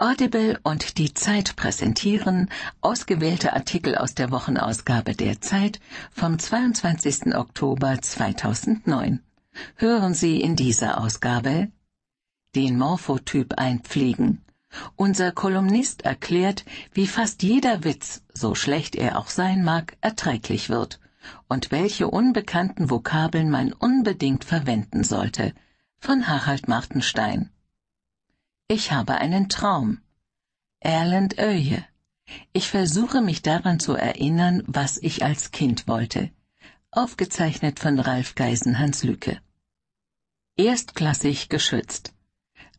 Audible und die Zeit präsentieren ausgewählte Artikel aus der Wochenausgabe der Zeit vom 22. Oktober 2009. Hören Sie in dieser Ausgabe den Morphotyp einpflegen. Unser Kolumnist erklärt, wie fast jeder Witz, so schlecht er auch sein mag, erträglich wird und welche unbekannten Vokabeln man unbedingt verwenden sollte. Von Harald Martenstein. Ich habe einen Traum. Erland Öje. Ich versuche mich daran zu erinnern, was ich als Kind wollte. Aufgezeichnet von Ralf Geisenhans Lücke. Erstklassig geschützt.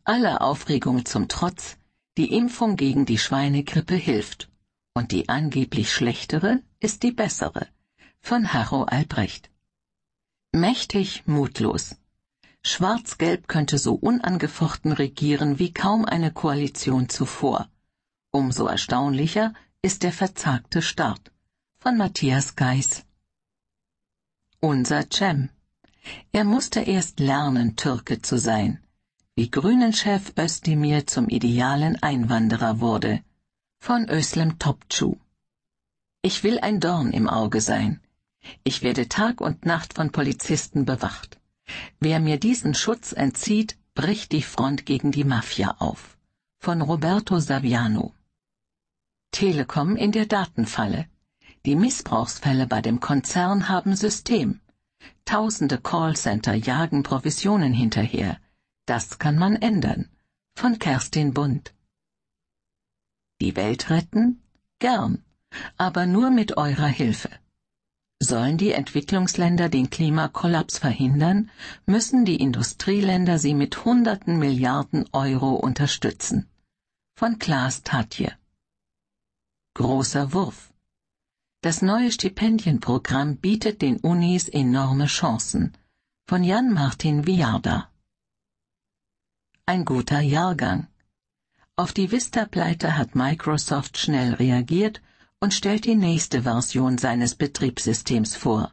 Aller Aufregung zum Trotz, die Impfung gegen die Schweinegrippe hilft. Und die angeblich schlechtere ist die bessere. Von Harro Albrecht. Mächtig mutlos. Schwarz-Gelb könnte so unangefochten regieren wie kaum eine Koalition zuvor. Umso erstaunlicher ist der verzagte Start. Von Matthias Geis. Unser Cem. Er musste erst lernen, Türke zu sein. Wie Grünen-Chef Özdemir zum idealen Einwanderer wurde. Von Özlem Topçu. Ich will ein Dorn im Auge sein. Ich werde Tag und Nacht von Polizisten bewacht. Wer mir diesen Schutz entzieht, bricht die Front gegen die Mafia auf. Von Roberto Saviano. Telekom in der Datenfalle. Die Missbrauchsfälle bei dem Konzern haben System. Tausende Callcenter jagen Provisionen hinterher. Das kann man ändern. Von Kerstin Bund. Die Welt retten? Gern, aber nur mit eurer Hilfe. Sollen die Entwicklungsländer den Klimakollaps verhindern, müssen die Industrieländer sie mit hunderten Milliarden Euro unterstützen. Von Klaas Tatje. Großer Wurf. Das neue Stipendienprogramm bietet den Unis enorme Chancen. Von Jan-Martin Viarda. Ein guter Jahrgang. Auf die Vista-Pleite hat Microsoft schnell reagiert und stellt die nächste Version seines Betriebssystems vor.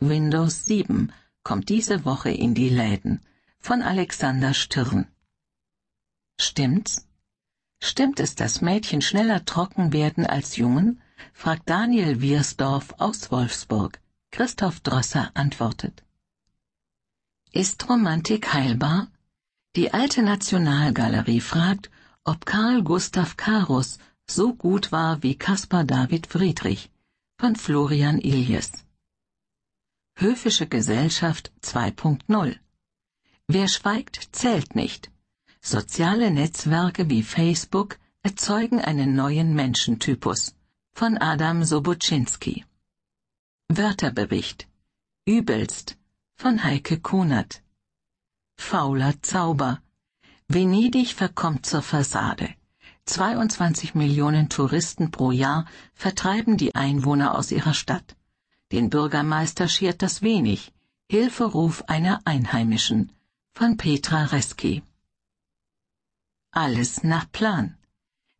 Windows 7 kommt diese Woche in die Läden. Von Alexander Stirn. Stimmt's? Stimmt es, dass Mädchen schneller trocken werden als Jungen? fragt Daniel Wiersdorf aus Wolfsburg. Christoph Drosser antwortet. Ist Romantik heilbar? Die alte Nationalgalerie fragt, ob Karl Gustav Karus so gut war wie Caspar David Friedrich von Florian Iljes. Höfische Gesellschaft 2.0 Wer schweigt, zählt nicht. Soziale Netzwerke wie Facebook erzeugen einen neuen Menschentypus von Adam Soboczynski. Wörterbericht Übelst von Heike Kunert. Fauler Zauber Venedig verkommt zur Fassade. 22 Millionen Touristen pro Jahr vertreiben die Einwohner aus ihrer Stadt. Den Bürgermeister schert das wenig. Hilferuf einer Einheimischen von Petra Reski. Alles nach Plan.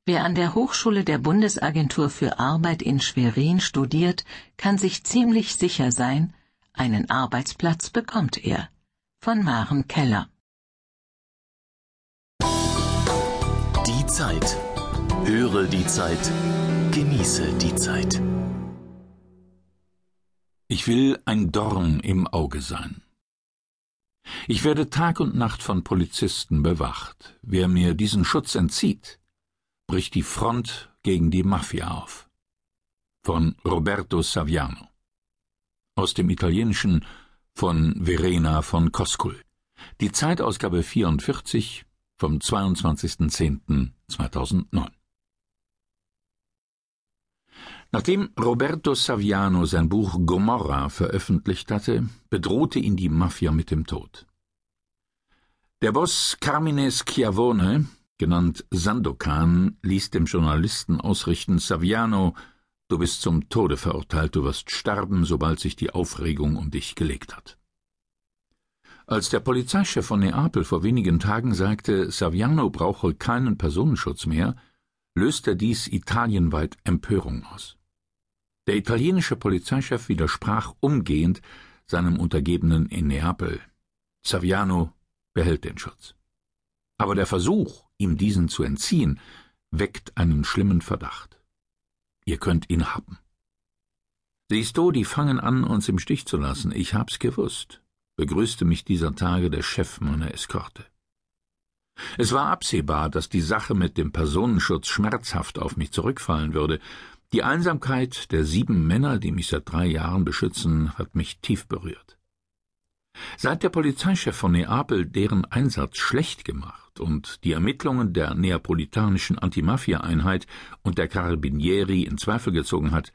Wer an der Hochschule der Bundesagentur für Arbeit in Schwerin studiert, kann sich ziemlich sicher sein, einen Arbeitsplatz bekommt er. Von Maren Keller. Die Zeit. Höre die Zeit. Genieße die Zeit. Ich will ein Dorn im Auge sein. Ich werde Tag und Nacht von Polizisten bewacht. Wer mir diesen Schutz entzieht, bricht die Front gegen die Mafia auf. Von Roberto Saviano. Aus dem Italienischen von Verena von Koskul. Die Zeitausgabe 44 vom 22.10.2009. Nachdem Roberto Saviano sein Buch Gomorra veröffentlicht hatte, bedrohte ihn die Mafia mit dem Tod. Der Boss Carmine Schiavone, genannt Sandokan, ließ dem Journalisten ausrichten, Saviano, du bist zum Tode verurteilt, du wirst sterben, sobald sich die Aufregung um dich gelegt hat. Als der Polizeichef von Neapel vor wenigen Tagen sagte, Saviano brauche keinen Personenschutz mehr, löste dies italienweit Empörung aus. Der italienische Polizeichef widersprach umgehend seinem Untergebenen in Neapel. Saviano behält den Schutz. Aber der Versuch, ihm diesen zu entziehen, weckt einen schlimmen Verdacht. Ihr könnt ihn haben. Siehst du, die fangen an, uns im Stich zu lassen. Ich hab's gewusst, begrüßte mich dieser Tage der Chef meiner Eskorte. Es war absehbar, dass die Sache mit dem Personenschutz schmerzhaft auf mich zurückfallen würde. Die Einsamkeit der sieben Männer, die mich seit drei Jahren beschützen, hat mich tief berührt. Seit der Polizeichef von Neapel deren Einsatz schlecht gemacht und die Ermittlungen der neapolitanischen Antimafia-Einheit und der Carabinieri in Zweifel gezogen hat,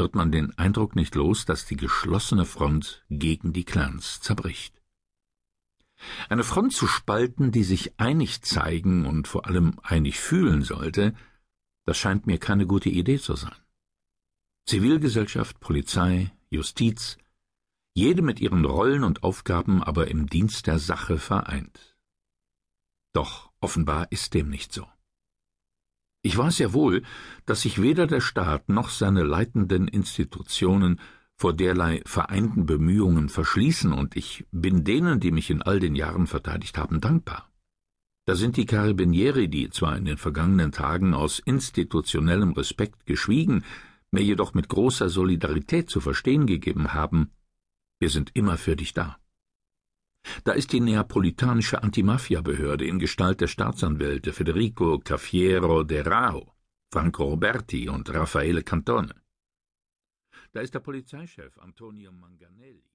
wird man den Eindruck nicht los, dass die geschlossene Front gegen die Clans zerbricht. Eine Front zu spalten, die sich einig zeigen und vor allem einig fühlen sollte, das scheint mir keine gute Idee zu sein. Zivilgesellschaft, Polizei, Justiz, jede mit ihren Rollen und Aufgaben aber im Dienst der Sache vereint. Doch offenbar ist dem nicht so. Ich weiß ja wohl, dass sich weder der Staat noch seine leitenden Institutionen vor derlei vereinten Bemühungen verschließen, und ich bin denen, die mich in all den Jahren verteidigt haben, dankbar. Da sind die Carabinieri, die zwar in den vergangenen Tagen aus institutionellem Respekt geschwiegen, mir jedoch mit großer Solidarität zu verstehen gegeben haben, wir sind immer für dich da. Da ist die neapolitanische Antimafia-Behörde in Gestalt der Staatsanwälte Federico Caffiero de Rao, Franco Roberti und Raffaele Cantone. Da ist der Polizeichef Antonio Manganelli.